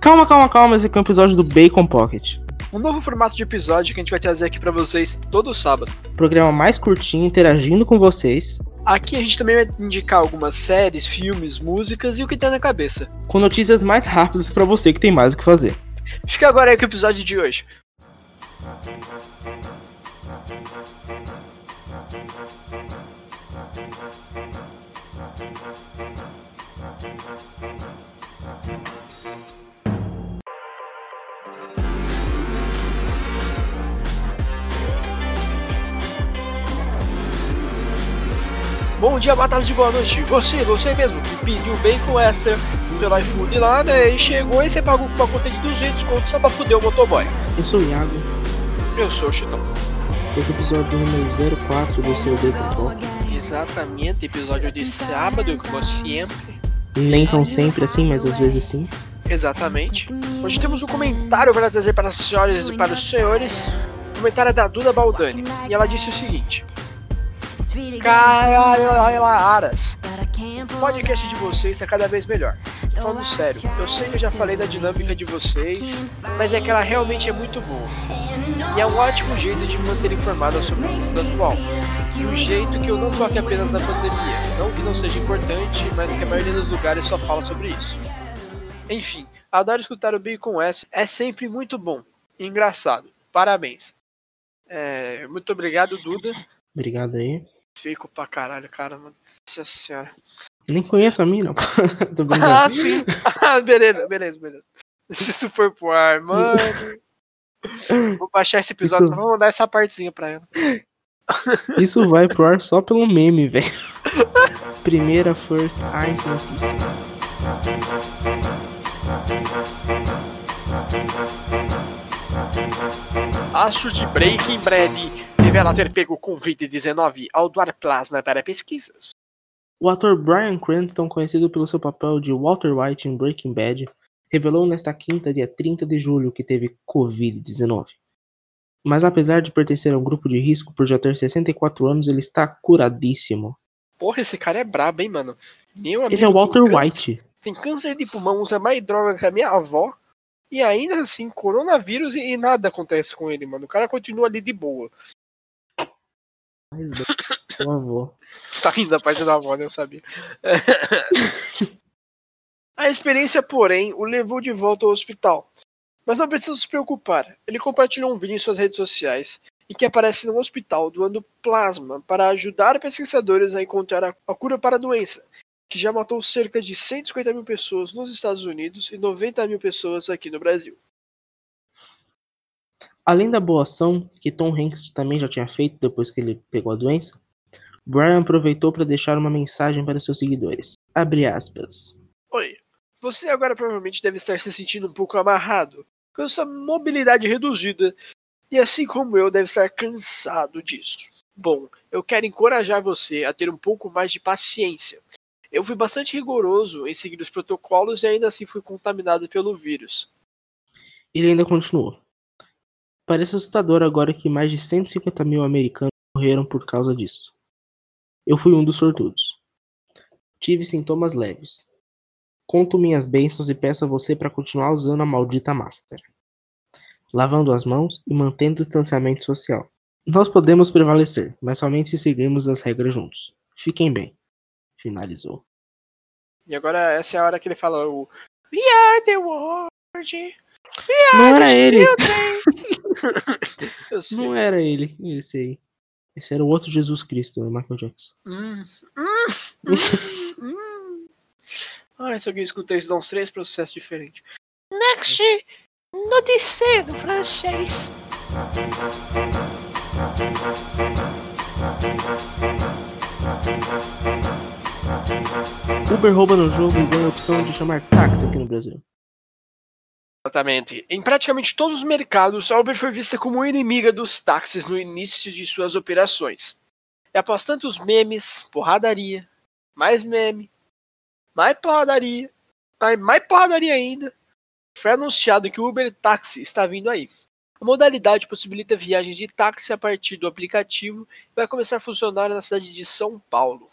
Calma, calma, calma, esse aqui é um episódio do Bacon Pocket. Um novo formato de episódio que a gente vai trazer aqui pra vocês todo sábado. Programa mais curtinho, interagindo com vocês, Aqui a gente também vai indicar algumas séries, filmes, músicas e o que tá na cabeça. com notícias mais rápidas pra você que tem mais o que fazer. Fica agora aí com o episódio de hoje. Bom dia, boa tarde, boa noite. Você, você mesmo, que pediu bacon extra pelo iFood lá, né? E chegou e você pagou com uma conta de 200 conto só pra fuder o motoboy. Eu sou o Iago, Eu sou o Chitão. esse é o episódio número 04 do seu Pocket. Exatamente, episódio de sábado, como sempre. Nem tão sempre assim, mas às vezes sim. Exatamente. Hoje temos um comentário para trazer para as senhoras e para os senhores. O comentário é da Duda Baldani. E ela disse o seguinte: Caralho, Aras, o podcast de vocês está cada vez melhor. Tô falando sério, eu sei que eu já falei da dinâmica de vocês, mas é que ela realmente é muito boa. E é um ótimo jeito de me manter informada sobre o mundo atual. De um jeito que eu não foque apenas na pandemia. Não que não seja importante, mas que a maioria dos lugares só fala sobre isso. Enfim, adoro escutar o Bacon S. É sempre muito bom. e Engraçado. Parabéns. É, muito obrigado, Duda. Obrigado aí. Seco pra caralho, cara, mano. Nossa senhora. Nem conheço a mina. Tô brincando. Ah, sim. Ah, beleza, beleza, beleza. Se isso for pro ar, mano. Vou baixar esse episódio, só vou mandar essa partezinha pra ela. Isso vai pro ar só pelo meme, velho. Primeira First Eyes. Astro de Breaking Bad revela ter pego o Covid-19 ao doar plasma para pesquisas. O ator Bryan Cranston, conhecido pelo seu papel de Walter White em Breaking Bad, revelou nesta quinta, dia 30 de julho, que teve Covid-19. Mas apesar de pertencer a um grupo de risco por já ter 64 anos, ele está curadíssimo. Porra, esse cara é brabo, hein, mano. Ele é o Walter tem câncer- White. Tem câncer de pulmão, usa mais droga que a minha avó. E ainda assim, coronavírus e, e nada acontece com ele, mano. O cara continua ali de boa. Favor. Tá rindo da parte da avó, né? Eu sabia. A experiência, porém, o levou de volta ao hospital. Mas não precisa se preocupar. Ele compartilhou um vídeo em suas redes sociais em que aparece no hospital doando plasma para ajudar pesquisadores a encontrar a cura para a doença, que já matou cerca de 150 mil pessoas nos Estados Unidos e 90 mil pessoas aqui no Brasil. Além da boa ação, que Tom Hanks também já tinha feito depois que ele pegou a doença, Bryan aproveitou para deixar uma mensagem para seus seguidores. Abre aspas. Oi, você agora provavelmente deve estar se sentindo um pouco amarrado, com sua mobilidade reduzida, e assim como eu, deve estar cansado disso. Bom, eu quero encorajar você a ter um pouco mais de paciência. Eu fui bastante rigoroso em seguir os protocolos e ainda assim fui contaminado pelo vírus. Ele ainda continuou. Parece assustador agora que mais de 150 mil americanos morreram por causa disso. Eu fui um dos sortudos. Tive sintomas leves. Conto minhas bênçãos e peço a você para continuar usando a maldita máscara. Lavando as mãos e mantendo o distanciamento social. Nós podemos prevalecer, mas somente se seguirmos as regras juntos. Fiquem bem. Finalizou. E agora essa é a hora que ele fala o We are the world. We Não are era the ele. children." Eu sei. Não era ele, esse aí. Esse era o outro Jesus Cristo, o Michael Jackson. Hum, hum, hum. Ah, se alguém escutar isso, dá uns três processos diferentes. Next, notícia do francês. Uber rouba no jogo e ganha a opção de chamar táxi aqui no Brasil. Exatamente. Em praticamente todos os mercados, a Uber foi vista como inimiga dos táxis no início de suas operações. E após tantos memes, porradaria, mais meme, mais porradaria, mais, mais porradaria ainda, foi anunciado que o Uber Táxi está vindo aí. A modalidade possibilita viagens de táxi a partir do aplicativo e vai começar a funcionar na cidade de São Paulo.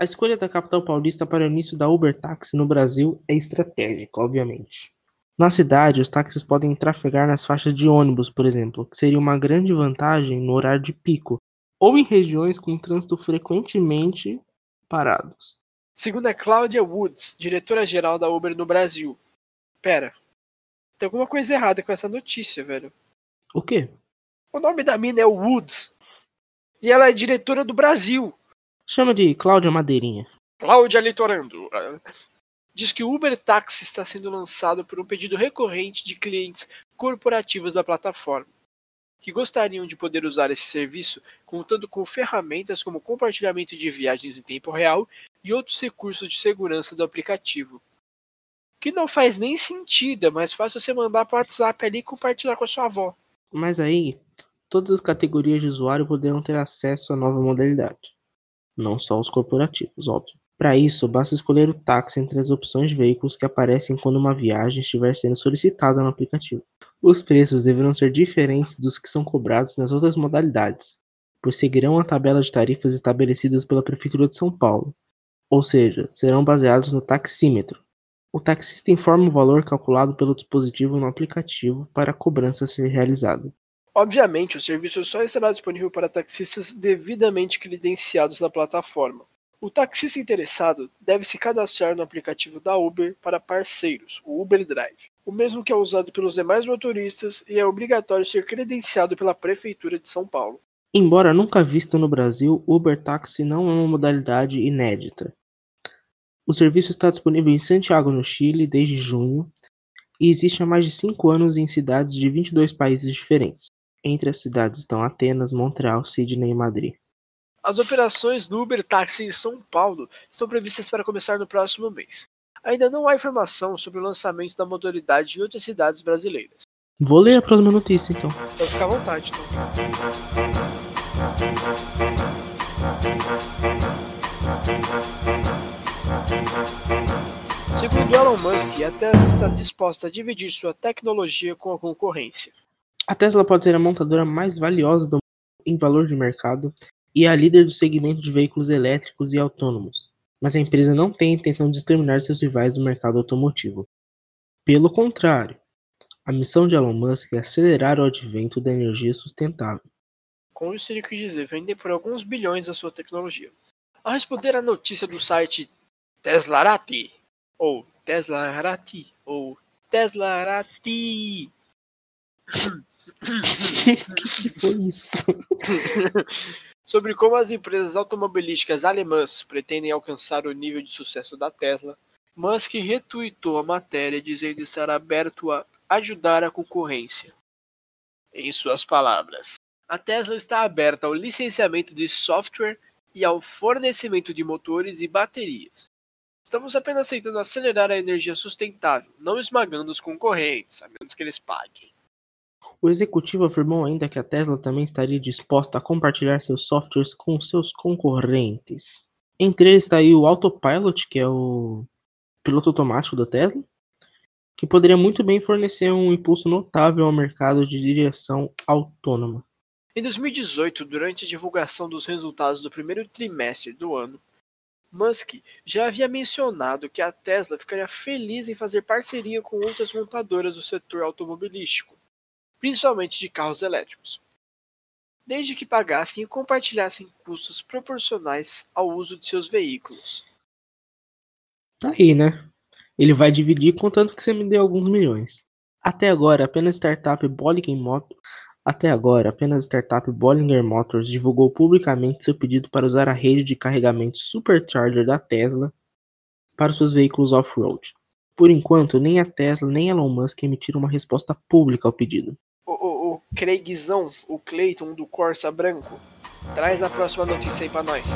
A escolha da capital paulista para o início da Uber Táxi no Brasil é estratégica, obviamente. Na cidade, os táxis podem trafegar nas faixas de ônibus, por exemplo, que seria uma grande vantagem no horário de pico, ou em regiões com trânsito frequentemente parados. Segundo a Cláudia Woods, diretora-geral da Uber no Brasil. Pera, tem alguma coisa errada com essa notícia, velho. O quê? O nome da mina é Woods. E ela é diretora do Brasil. Chama de Cláudia Madeirinha. Cláudia Litorando. Diz que o Uber Taxi está sendo lançado por um pedido recorrente de clientes corporativos da plataforma, que gostariam de poder usar esse serviço contando com ferramentas como compartilhamento de viagens em tempo real e outros recursos de segurança do aplicativo. Que não faz nem sentido, é mais fácil você mandar para o WhatsApp ali e compartilhar com a sua avó. Mas aí, todas as categorias de usuário poderão ter acesso à nova modalidade não só os corporativos, óbvio. Para isso, basta escolher o táxi entre as opções de veículos que aparecem quando uma viagem estiver sendo solicitada no aplicativo. Os preços deverão ser diferentes dos que são cobrados nas outras modalidades, pois seguirão a tabela de tarifas estabelecidas pela Prefeitura de São Paulo, ou seja, serão baseados no taxímetro. O taxista informa o valor calculado pelo dispositivo no aplicativo para a cobrança ser realizada. Obviamente, o serviço só estará disponível para taxistas devidamente credenciados na plataforma. O taxista interessado deve se cadastrar no aplicativo da Uber para parceiros, o Uber Drive, o mesmo que é usado pelos demais motoristas e é obrigatório ser credenciado pela Prefeitura de São Paulo. Embora nunca visto no Brasil, Uber Taxi não é uma modalidade inédita. O serviço está disponível em Santiago, no Chile, desde junho e existe há mais de cinco anos em cidades de 22 países diferentes. Entre as cidades estão Atenas, Montreal, Sydney e Madrid. As operações do Uber Táxi em São Paulo estão previstas para começar no próximo mês. Ainda não há informação sobre o lançamento da modalidade em outras cidades brasileiras. Vou ler a próxima notícia então. Então fica à vontade. Então. Segundo Elon Musk, a Tesla está disposta a dividir sua tecnologia com a concorrência. A Tesla pode ser a montadora mais valiosa do mundo em valor de mercado e a líder do segmento de veículos elétricos e autônomos, mas a empresa não tem a intenção de exterminar seus rivais do mercado automotivo. Pelo contrário, a missão de Elon Musk é acelerar o advento da energia sustentável. Com isso, ele quis dizer vender por alguns bilhões a sua tecnologia. Ao responder à notícia do site Teslarati, ou Teslarati, ou Teslarati, que foi isso? Sobre como as empresas automobilísticas alemãs pretendem alcançar o nível de sucesso da Tesla, Musk retuitou a matéria dizendo estar aberto a ajudar a concorrência. Em suas palavras, a Tesla está aberta ao licenciamento de software e ao fornecimento de motores e baterias. Estamos apenas tentando acelerar a energia sustentável, não esmagando os concorrentes, a menos que eles paguem. O executivo afirmou ainda que a Tesla também estaria disposta a compartilhar seus softwares com seus concorrentes. Entre eles está aí o Autopilot, que é o piloto automático da Tesla, que poderia muito bem fornecer um impulso notável ao mercado de direção autônoma. Em 2018, durante a divulgação dos resultados do primeiro trimestre do ano, Musk já havia mencionado que a Tesla ficaria feliz em fazer parceria com outras montadoras do setor automobilístico, principalmente de carros elétricos, desde que pagassem e compartilhassem custos proporcionais ao uso de seus veículos. Tá aí, né? Ele vai dividir contanto que você me dê alguns milhões. Até agora, apenas startup Bollinger Motors, até agora, apenas startup Bollinger Motors divulgou publicamente seu pedido para usar a rede de carregamento Supercharger da Tesla para seus veículos off-road. Por enquanto, nem a Tesla nem Elon Musk emitiram uma resposta pública ao pedido. Craigzão, o Clayton do Corsa Branco. Traz a próxima notícia aí pra nós.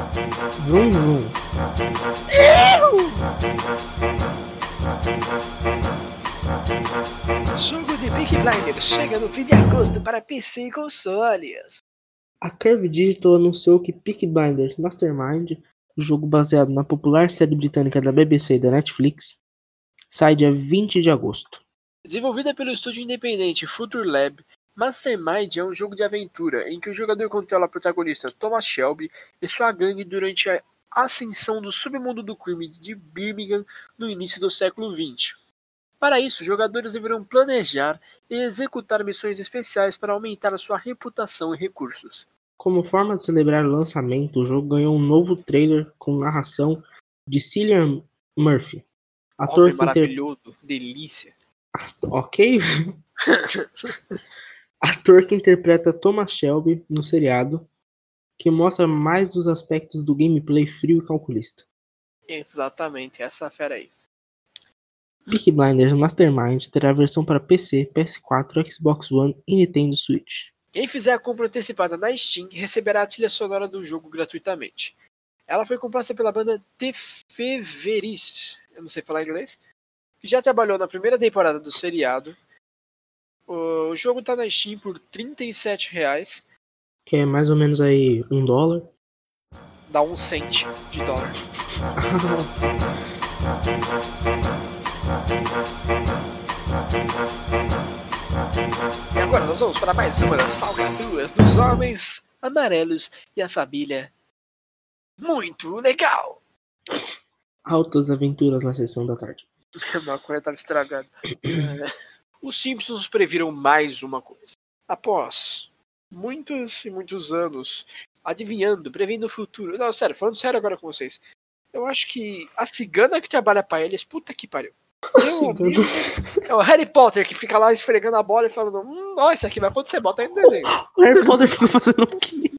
Vrum, vrum. Jogo de Big Blinder chega no fim de agosto para PC e consoles. A Curve Digital anunciou que Peaky Blinders Mastermind, jogo baseado na popular série britânica da BBC e da Netflix, sai dia 20 de agosto. Desenvolvida pelo estúdio independente Future Lab, Mastermind é um jogo de aventura em que o jogador controla a protagonista Thomas Shelby e sua gangue durante a ascensão do submundo do crime de Birmingham no início do século XX. Para isso, jogadores deverão planejar e executar missões especiais para aumentar a sua reputação e recursos. Como forma de celebrar o lançamento, o jogo ganhou um novo trailer com narração de Cillian Murphy. Ator Homem maravilhoso, inter... delícia. Ok. Ator que interpreta Thomas Shelby no seriado, que mostra mais dos aspectos do gameplay frio e calculista. Exatamente, essa fera aí. Peaky Blinders Mastermind terá versão para PC, PS4, Xbox One e Nintendo Switch. Quem fizer a compra antecipada na Steam receberá a trilha sonora do jogo gratuitamente. Ela foi composta pela banda The Feverist, eu não sei falar inglês, que já trabalhou na primeira temporada do seriado. O jogo está na Steam por R$ reais. Que é mais ou menos aí um dólar. Dá um cent de dólar. E agora nós vamos para mais uma das falcatruas dos homens amarelos e a família muito legal. Altas aventuras na sessão da tarde. A coisa estava estragada. Os Simpsons previram mais uma coisa. Após muitos e muitos anos adivinhando, prevendo o futuro. Não, sério, falando sério agora com vocês. Eu acho que a cigana que trabalha para eles, puta que pariu. Amigo, é o Harry Potter que fica lá esfregando a bola e falando: Hum, ó, isso aqui vai acontecer, bota aí no desenho. O Harry Potter fica fazendo o quê?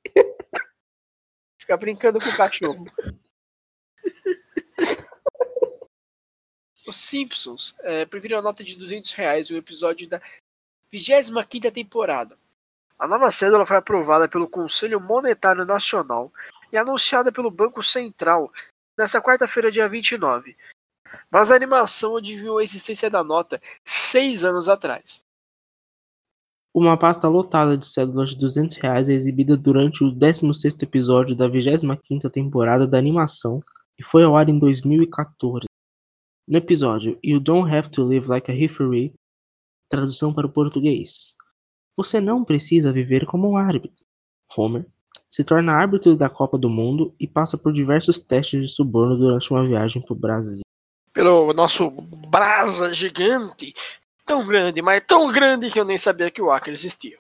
Fica brincando com o cachorro. Os Simpsons é, previram a nota de 200 reais o episódio da 25 temporada. A nova cédula foi aprovada pelo Conselho Monetário Nacional e anunciada pelo Banco Central nesta quarta-feira, dia 29. Mas a animação adivinhou a existência da nota seis anos atrás. Uma pasta lotada de cédulas de 200 reais é exibida durante o 16º episódio da 25ª temporada da animação e foi ao ar em 2014. No episódio You Don't Have to Live Like a Referee, tradução para o português. Você não precisa viver como um árbitro. Homer se torna árbitro da Copa do Mundo e passa por diversos testes de suborno durante uma viagem para o Brasil pelo nosso brasa gigante, tão grande, mas tão grande que eu nem sabia que o Acre existia.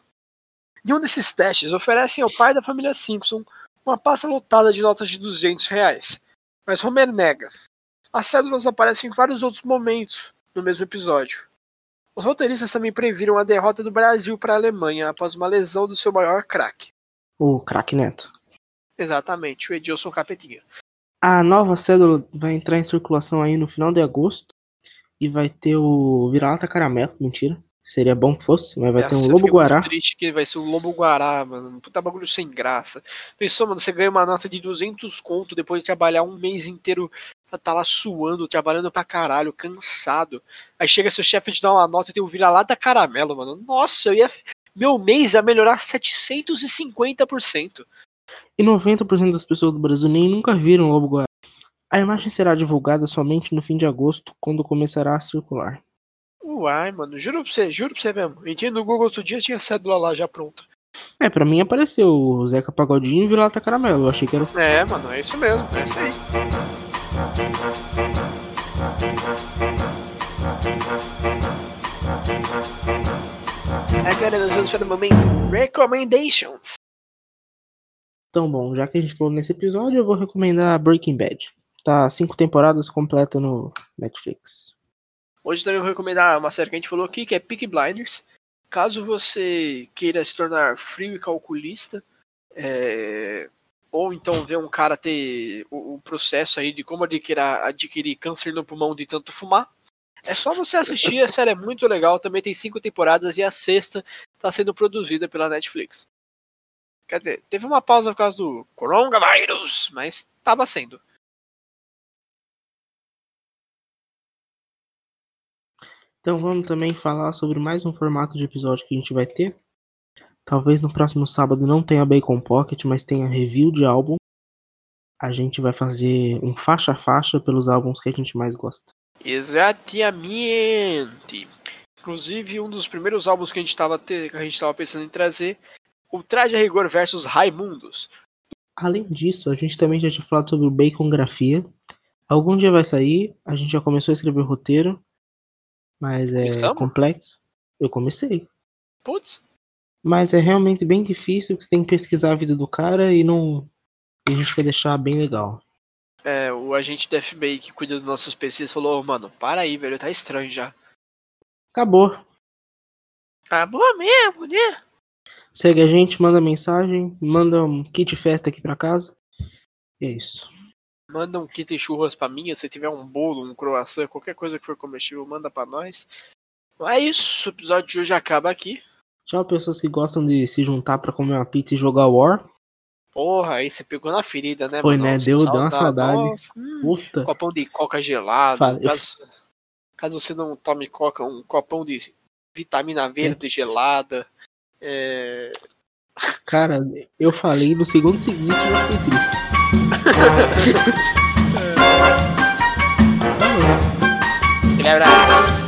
E um desses testes oferecem ao pai da família Simpson uma pasta lotada de notas de 200 reais. Mas Homer nega. As cédulas aparecem em vários outros momentos no mesmo episódio. Os roteiristas também previram a derrota do Brasil para a Alemanha após uma lesão do seu maior craque. O craque Neto. Exatamente, o Edilson Capetinha. A nova cédula vai entrar em circulação aí no final de agosto. E vai ter o vira-lata caramelo. Mentira. Seria bom que fosse, mas vai Essa ter um lobo guará. Muito triste que vai ser o lobo guará, mano. Puta bagulho sem graça. Pensou, mano, você ganha uma nota de 200 conto depois de trabalhar um mês inteiro, tá lá suando, trabalhando pra caralho, cansado. Aí chega seu chefe te dá uma nota e tem o vira-lata caramelo, mano. Nossa, eu ia meu mês ia melhorar 750%. E 90% das pessoas do Brasil nem nunca viram o Lobo Guará. A imagem será divulgada somente no fim de agosto, quando começará a circular. Uai, mano, juro pra você, juro pra você mesmo. Entrei no Google outro dia tinha cédula lá já pronta. É, pra mim apareceu o Zeca Pagodinho e Vilata Caramelo. Eu achei que era o. É, mano, é isso mesmo, é isso aí. Agora nós vamos para o momento Recommendations. Então, bom, já que a gente falou nesse episódio, eu vou recomendar Breaking Bad. Tá cinco temporadas completa no Netflix. Hoje também vou recomendar uma série que a gente falou aqui, que é Peak Blinders. Caso você queira se tornar frio e calculista, é... ou então ver um cara ter o, o processo aí de como adquirir, adquirir câncer no pulmão de tanto fumar, é só você assistir, a série é muito legal, também tem cinco temporadas e a sexta está sendo produzida pela Netflix. Quer dizer, teve uma pausa por causa do coronavírus, mas estava sendo. Então vamos também falar sobre mais um formato de episódio que a gente vai ter. Talvez no próximo sábado não tenha Bacon Pocket, mas tenha review de álbum. A gente vai fazer um faixa a faixa pelos álbuns que a gente mais gosta. Exatamente. Inclusive, um dos primeiros álbuns que a gente estava pensando em trazer o Traje a Rigor versus Raimundos. Além disso, a gente também já tinha falado sobre o Bacongrafia. Algum dia vai sair, a gente já começou a escrever o roteiro, mas é Estamos? complexo. Eu comecei. Putz, Mas é realmente bem difícil, que você tem que pesquisar a vida do cara e não. E a gente quer deixar bem legal. é, o agente do FBI que cuida dos nossos PCs falou, "Ô, mano, para aí, velho, tá estranho já. Acabou. Ah, boa mesmo, né? Segue a gente, manda mensagem, manda um kit festa aqui pra casa. E é isso. Manda um kit de churras pra mim, se tiver um bolo, um croissant, qualquer coisa que for comestível, manda pra nós. É isso, o episódio de hoje acaba aqui. Tchau, pessoas que gostam de se juntar pra comer uma pizza e jogar War. Porra, aí você pegou na ferida, né, Foi, mano? né? Deu- deu uma saudade. Nossa, hum, Puta. copão de coca gelado. Fala- Caso, caso você não tome coca, um copão de vitamina verde Putz. gelada. É, Cara, eu falei no segundo seguinte já fiquei triste. Aquele abraço.